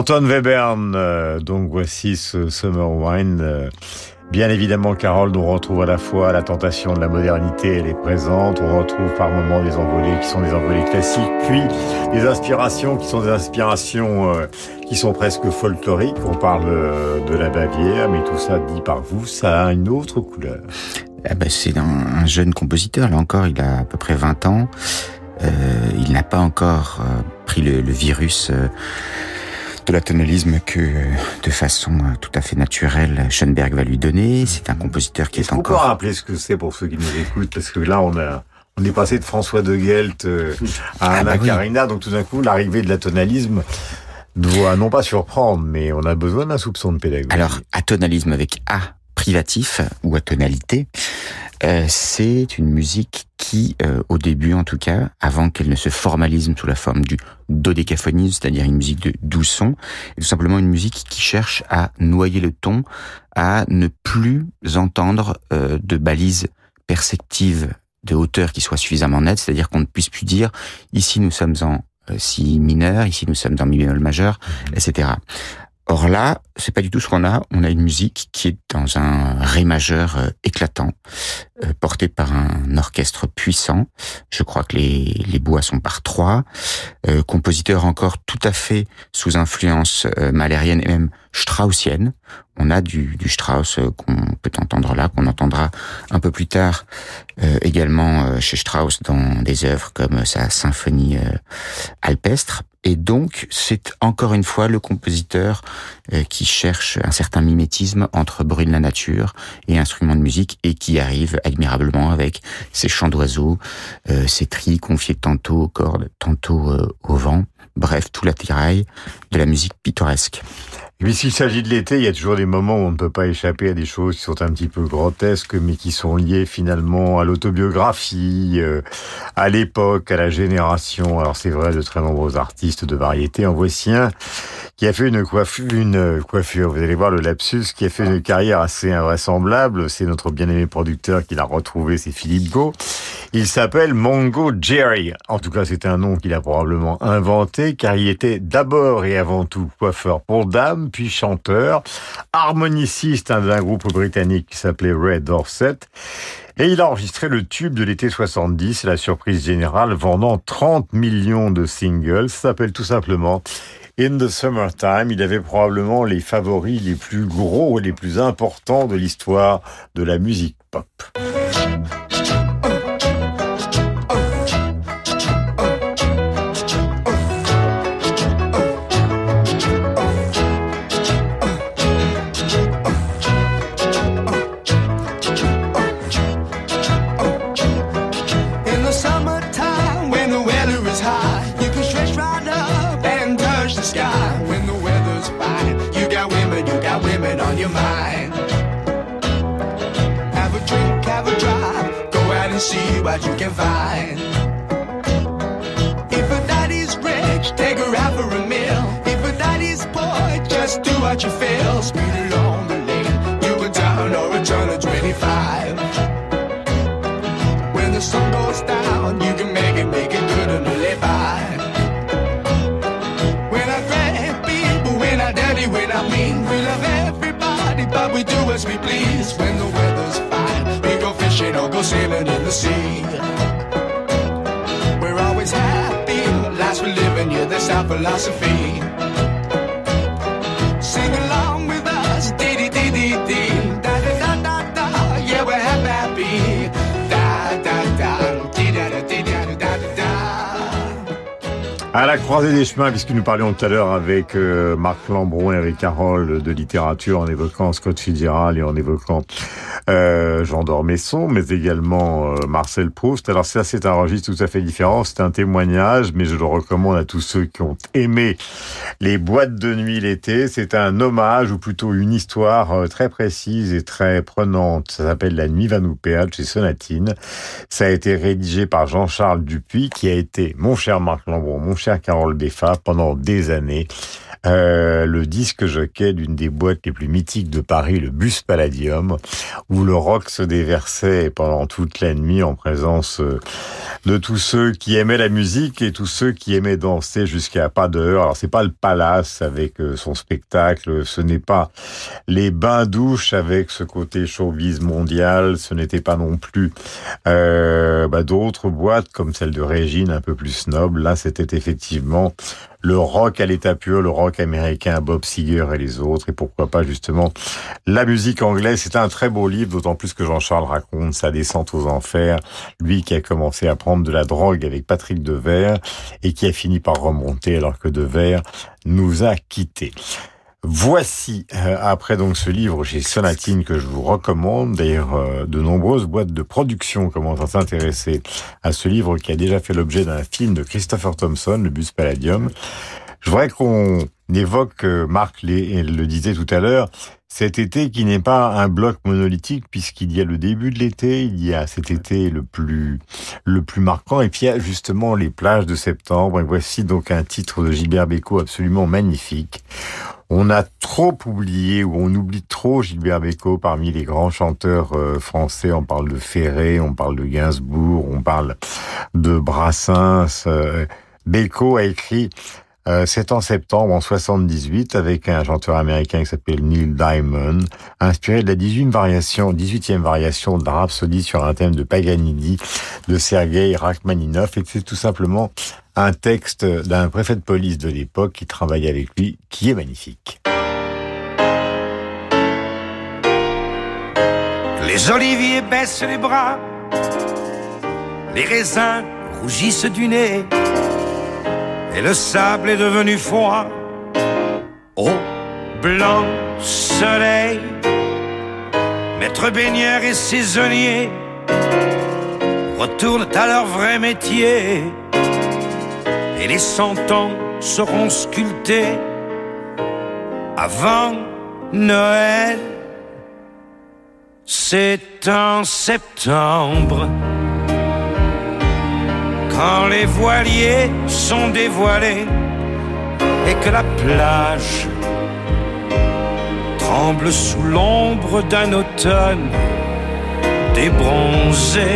Anton Webern, euh, donc voici ce Summer Wine. Euh, bien évidemment, Carole, on retrouve à la fois la tentation de la modernité, elle est présente. On retrouve par moments des envolées qui sont des envolées classiques, puis des inspirations qui sont des inspirations euh, qui sont presque folkloriques. On parle de la Bavière, mais tout ça dit par vous, ça a une autre couleur. Ah ben, c'est un, jeune compositeur, là encore, il a à peu près 20 ans. Il n'a pas encore pris le virus de la tonalisme que de façon euh, tout à fait naturelle Schoenberg va lui donner. C'est un compositeur qui est, encore... On peut rappeler ce que c'est pour ceux qui nous écoutent? Parce que là on a on est passé de François de Gelt euh, à ah, Anna bah Karina, donc tout d'un coup l'arrivée de la tonalisme doit non pas surprendre, mais on a besoin d'un soupçon de pédagogie. Alors, atonalisme avec A privatif ou à tonalité, euh, c'est une musique qui, euh, au début en tout cas, avant qu'elle ne se formalise sous la forme du dodécaphonisme, c'est-à-dire une musique de doux son, est tout simplement une musique qui cherche à noyer le ton, à ne plus entendre euh, de balises perceptives de hauteur qui soient suffisamment nettes, c'est-à-dire qu'on ne puisse plus dire ici nous sommes en si mineur, ici nous sommes en mi bémol majeur, mmh. etc. Or là, c'est pas du tout ce qu'on a. On a une musique qui est dans un ré majeur euh, éclatant, euh, porté par un orchestre puissant. Je crois que les, les bois sont par trois. Euh, compositeur encore tout à fait sous influence malérienne et même straussienne. On a du, du Strauss qu'on peut entendre là, qu'on entendra un peu plus tard également chez Strauss dans des œuvres comme sa symphonie alpestre. Et donc, c'est encore une fois le compositeur euh, qui cherche un certain mimétisme entre bruit de la nature et instruments de musique et qui arrive admirablement avec ses chants d'oiseaux, euh, ses tris confiés tantôt aux cordes, tantôt euh, au vent. Bref, tout l'attirail de la musique pittoresque. Mais s'il s'agit de l'été, il y a toujours des moments où on ne peut pas échapper à des choses qui sont un petit peu grotesques, mais qui sont liées finalement à l'autobiographie, euh, à l'époque, à la génération. Alors c'est vrai de très nombreux artistes de variété. En voici un qui a fait une coiffure, une coiffure, vous allez voir le lapsus, qui a fait une carrière assez invraisemblable. C'est notre bien-aimé producteur qui l'a retrouvé, c'est Philippe Go. Il s'appelle Mongo Jerry. En tout cas, c'est un nom qu'il a probablement inventé, car il était d'abord et avant tout coiffeur pour dames, puis chanteur, harmoniciste d'un groupe britannique qui s'appelait Red Dorset. Et il a enregistré le tube de l'été 70, la surprise générale, vendant 30 millions de singles. Ça s'appelle tout simplement In the Summertime. Il avait probablement les favoris les plus gros et les plus importants de l'histoire de la musique pop. You feel. Speed along the lane, you can down or a turn of 25. When the sun goes down, you can make it, make it good and live by. When I grab people, when I dirty, when I mean, we love everybody, but we do as we please. When the weather's fine, we go fishing or go sailing in the sea. We're always happy, lives we live in, yeah, that's our philosophy. À la croisée des chemins, puisque nous parlions tout à l'heure avec euh, Marc Lambron et Eric Carroll de littérature en évoquant Scott Fitzgerald et en évoquant euh, Jean d'Ormesson, mais également euh, Marcel Proust. Alors ça, c'est un registre tout à fait différent, c'est un témoignage, mais je le recommande à tous ceux qui ont aimé les boîtes de nuit l'été. C'est un hommage, ou plutôt une histoire euh, très précise et très prenante. Ça s'appelle La nuit va nous perdre chez Sonatine. Ça a été rédigé par Jean-Charles Dupuis, qui a été mon cher Marc Lambron, mon cher Carole Beffa, pendant des années. Euh, le disque jockey d'une des boîtes les plus mythiques de Paris, le Bus Palladium, où le rock se déversait pendant toute la nuit en présence euh, de tous ceux qui aimaient la musique et tous ceux qui aimaient danser jusqu'à pas d'heure. Alors c'est pas le palace avec euh, son spectacle, ce n'est pas les bains douches avec ce côté showbiz mondial, ce n'était pas non plus euh, bah, d'autres boîtes comme celle de Régine un peu plus snob. Là c'était effectivement le rock à l'état pur, le rock américain, Bob Seger et les autres, et pourquoi pas justement la musique anglaise. C'est un très beau livre, d'autant plus que Jean-Charles raconte sa descente aux enfers, lui qui a commencé à prendre de la drogue avec Patrick Devers et qui a fini par remonter alors que Devers nous a quittés. Voici, euh, après donc ce livre chez Sonatine que je vous recommande, d'ailleurs euh, de nombreuses boîtes de production commencent à s'intéresser à ce livre qui a déjà fait l'objet d'un film de Christopher Thompson, Le Bus Palladium. Je voudrais qu'on évoque, euh, Marc le, disait tout à l'heure, cet été qui n'est pas un bloc monolithique puisqu'il y a le début de l'été, il y a cet été le plus le plus marquant et puis il y a justement les plages de septembre et voici donc un titre de Gilbert Bécaud absolument magnifique. On a trop oublié ou on oublie trop Gilbert Bécaud parmi les grands chanteurs euh, français. On parle de Ferré, on parle de Gainsbourg, on parle de Brassens. Euh, Bécaud a écrit euh, c'est en septembre en 78 avec un chanteur américain qui s'appelle Neil Diamond, inspiré de la 18e variation, 18e variation de la Rhapsodie sur un thème de Paganini de Sergei Rachmaninov et c'est tout simplement un texte d'un préfet de police de l'époque qui travaillait avec lui, qui est magnifique. Les oliviers baissent les bras, les raisins rougissent du nez, et le sable est devenu froid au blanc soleil. Maître baigneur et saisonnier retournent à leur vrai métier, et les cent ans seront sculptés avant Noël. C'est en septembre, quand les voiliers sont dévoilés et que la plage tremble sous l'ombre d'un automne débronzé.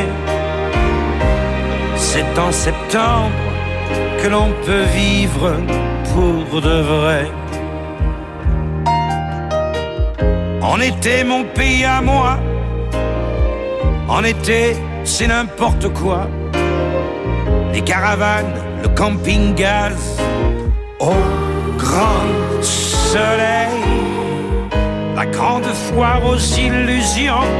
C'est en septembre que l'on peut vivre pour de vrai. En été, mon pays à moi En été, c'est n'importe quoi. Les caravanes, le camping-gaz, au grand soleil. La grande foire aux illusions,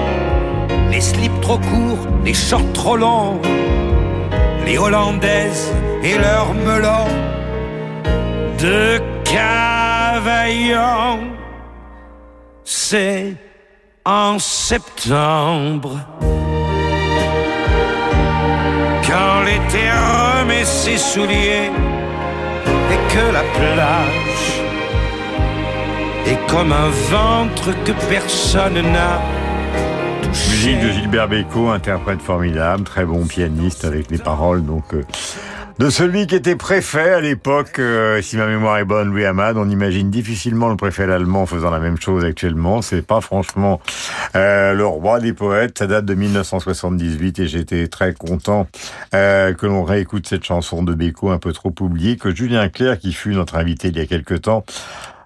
les slips trop courts, les shorts trop longs, les Hollandaises et leurs melons de Cavaillon. C'est en septembre. Quand l'été ses souliers et que la plage est comme un ventre que personne n'a. Musique de Gilbert Bécaud, interprète formidable, très bon pianiste avec les paroles donc euh, de celui qui était préfet à l'époque, euh, si ma mémoire est bonne, Louis Hamad. On imagine difficilement le préfet allemand faisant la même chose actuellement. C'est pas franchement euh, le roi des poètes. Ça date de 1978 et j'étais très content euh, que l'on réécoute cette chanson de Bécaud un peu trop oubliée, que Julien Clerc, qui fut notre invité il y a quelque temps,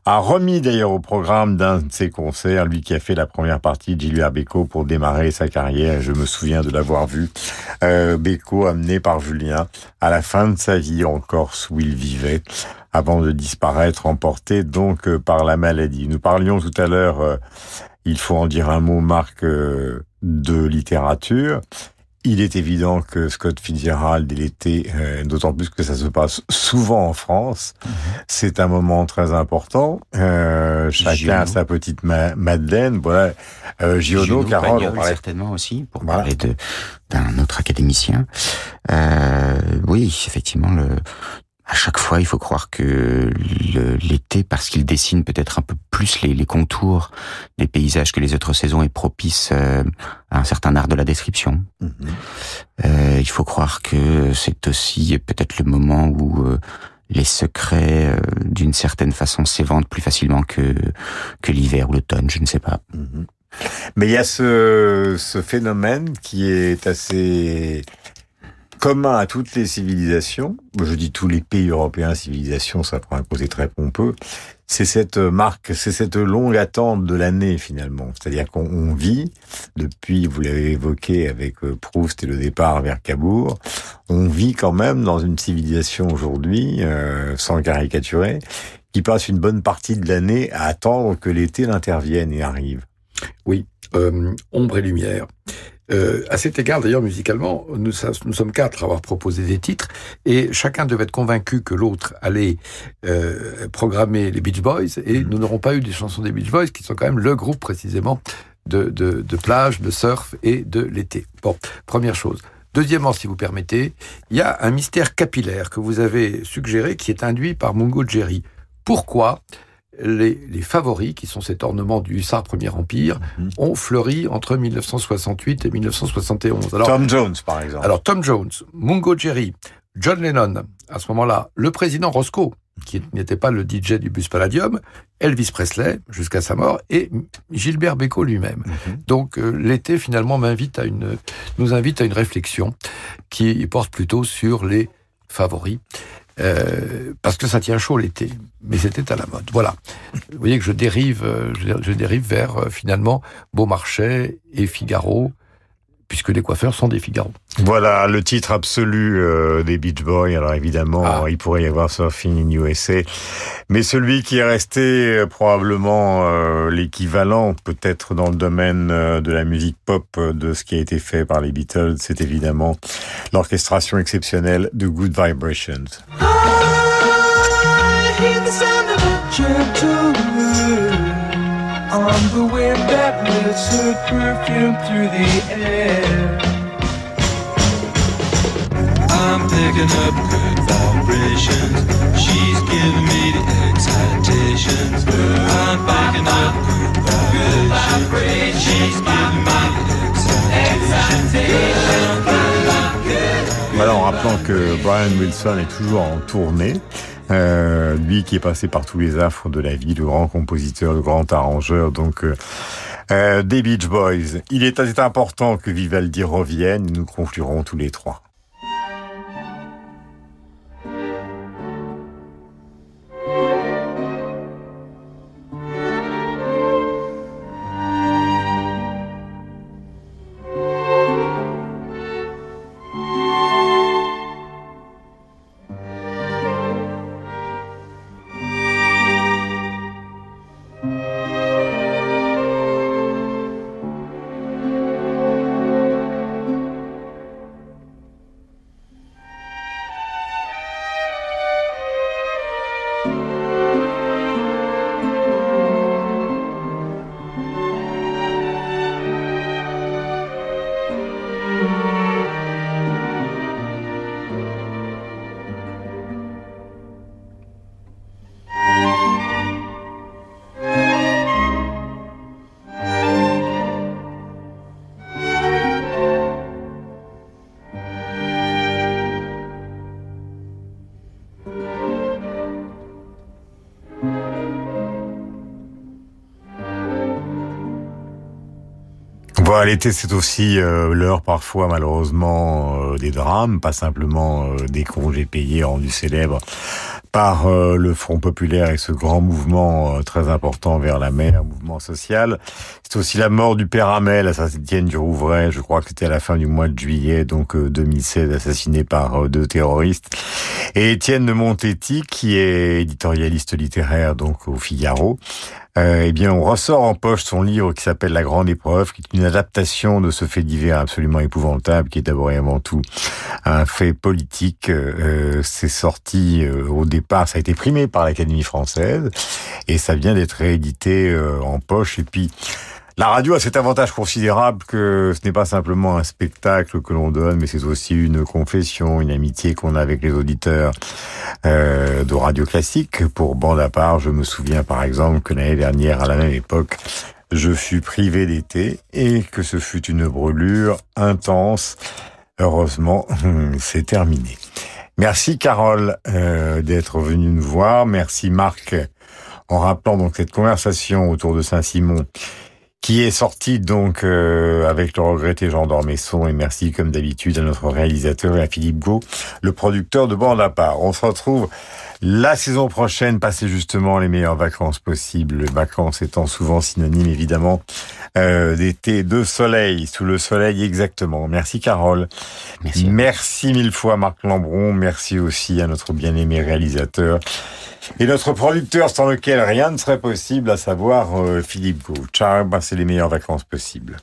a remis d'ailleurs au programme d'un de ses concerts, lui qui a fait la première partie de Gilbert Bécaud pour démarrer sa carrière. Je me souviens de l'avoir vu, euh, amené par Julien à la fin de sa vie en Corse où il vivait, avant de disparaître, emporté donc euh, par la maladie. Nous parlions tout à l'heure, euh, il faut en dire un mot, Marc, euh, de littérature. Il est évident que Scott Fitzgerald l'été, euh, d'autant plus que ça se passe souvent en France, c'est un moment très important. Euh, chacun a sa petite ma Madeleine. Voilà, euh, Giono, Carole, Pagnol, parlait certainement aussi, pour parler de d'un autre académicien. Euh, oui, effectivement, le, à chaque fois, il faut croire que l'été, parce qu'il dessine peut-être un peu plus les, les contours des paysages que les autres saisons, est propice euh, à un certain art de la description. Euh, il faut croire que c'est aussi peut-être le moment où euh, les secrets, d'une certaine façon, s'éventent plus facilement que que l'hiver ou l'automne. Je ne sais pas. Mais il y a ce, ce phénomène qui est assez commun à toutes les civilisations. Je dis tous les pays européens, civilisation, ça prend un côté très pompeux. C'est cette marque, c'est cette longue attente de l'année finalement. C'est-à-dire qu'on on vit depuis, vous l'avez évoqué avec euh, Proust et le départ vers Cabourg, on vit quand même dans une civilisation aujourd'hui, euh, sans caricaturer, qui passe une bonne partie de l'année à attendre que l'été l'intervienne et arrive. Oui, euh, ombre et lumière. Euh, à cet égard, d'ailleurs, musicalement, nous, sommes quatre à avoir proposé des titres, et chacun devait être convaincu que l'autre allait euh, programmer les Beach Boys, et nous n'aurons pas eu des chansons des Beach Boys, qui sont quand même le groupe précisément de, de, de plage, de surf et de l'été. Bon, première chose. Deuxièmement, si vous permettez, il y a un mystère capillaire que vous avez suggéré qui est induit par Mungo Jerry. Pourquoi? Les, les favoris, qui sont cet ornement du Hussard Premier Empire, ont fleuri entre 1968 et 1971. Alors, Tom Jones, par exemple. alors Tom Jones, Mungo Jerry, John Lennon, à ce moment-là, le président Roscoe, qui n'était pas le DJ du bus Palladium, Elvis Presley, jusqu'à sa mort, et Gilbert Bécaud lui-même. Donc euh, l'été, finalement, m'invite à une, nous invite à une réflexion qui porte plutôt sur les favoris. Euh, parce que ça tient chaud l'été, mais c'était à la mode. Voilà. Vous voyez que je dérive, euh, je, dérive vers euh, finalement Beaumarchais et Figaro, puisque les coiffeurs sont des Figaro. Voilà le titre absolu euh, des Beach Boys. Alors évidemment, il pourrait y avoir Surfing in USA, mais celui qui est resté euh, probablement euh, l'équivalent, peut-être dans le domaine euh, de la musique pop, euh, de ce qui a été fait par les Beatles, c'est évidemment l'orchestration exceptionnelle de Good Vibrations. I hear the sound of a gentle wind on the wind lifts her perfume through the air. I'm picking up good vibrations. She's giving me the excitations. I'm picking up good vibrations. She's giving me the excitations. Voilà, en rappelant que Brian Wilson est toujours en tournée. Euh, lui qui est passé par tous les affres de la vie, le grand compositeur, le grand arrangeur, donc euh, euh, des Beach Boys. Il est assez important que Vivaldi revienne, nous conclurons tous les trois. L'été, c'est aussi euh, l'heure parfois, malheureusement, euh, des drames, pas simplement euh, des congés payés rendus célèbres par le Front populaire et ce grand mouvement très important vers la mer, mouvement social. C'est aussi la mort du père Hamel à Saint-Étienne du Rouvray, je crois que c'était à la fin du mois de juillet, donc euh, 2016, assassiné par deux terroristes. Et Étienne de Montetti, qui est éditorialiste littéraire donc au Figaro, euh, eh bien, on ressort en poche son livre qui s'appelle La Grande Épreuve, qui est une adaptation de ce fait divers absolument épouvantable, qui est d'abord et avant tout un fait politique. Euh, c'est sorti euh, au départ, ça a été primé par l'Académie française, et ça vient d'être réédité en poche. Et puis, la radio a cet avantage considérable que ce n'est pas simplement un spectacle que l'on donne, mais c'est aussi une confession, une amitié qu'on a avec les auditeurs euh, de radio classique. Pour bande à part, je me souviens par exemple que l'année dernière, à la même époque, je fus privé d'été et que ce fut une brûlure intense. Heureusement, <laughs> c'est terminé. Merci Carole euh, d'être venue nous voir. Merci Marc en rappelant donc cette conversation autour de Saint-Simon qui est sorti donc euh, avec le regretté Jean d'Ormesson et merci comme d'habitude à notre réalisateur et à Philippe Gau, le producteur de Bande à part. On se retrouve la saison prochaine, passer justement les meilleures vacances possibles, les vacances étant souvent synonymes évidemment euh, d'été, de soleil, sous le soleil exactement. Merci Carole. Merci. Merci mille fois Marc Lambron, merci aussi à notre bien-aimé réalisateur et notre producteur sans lequel rien ne serait possible, à savoir euh, Philippe Gau. Ciao, c'est les meilleures vacances possibles.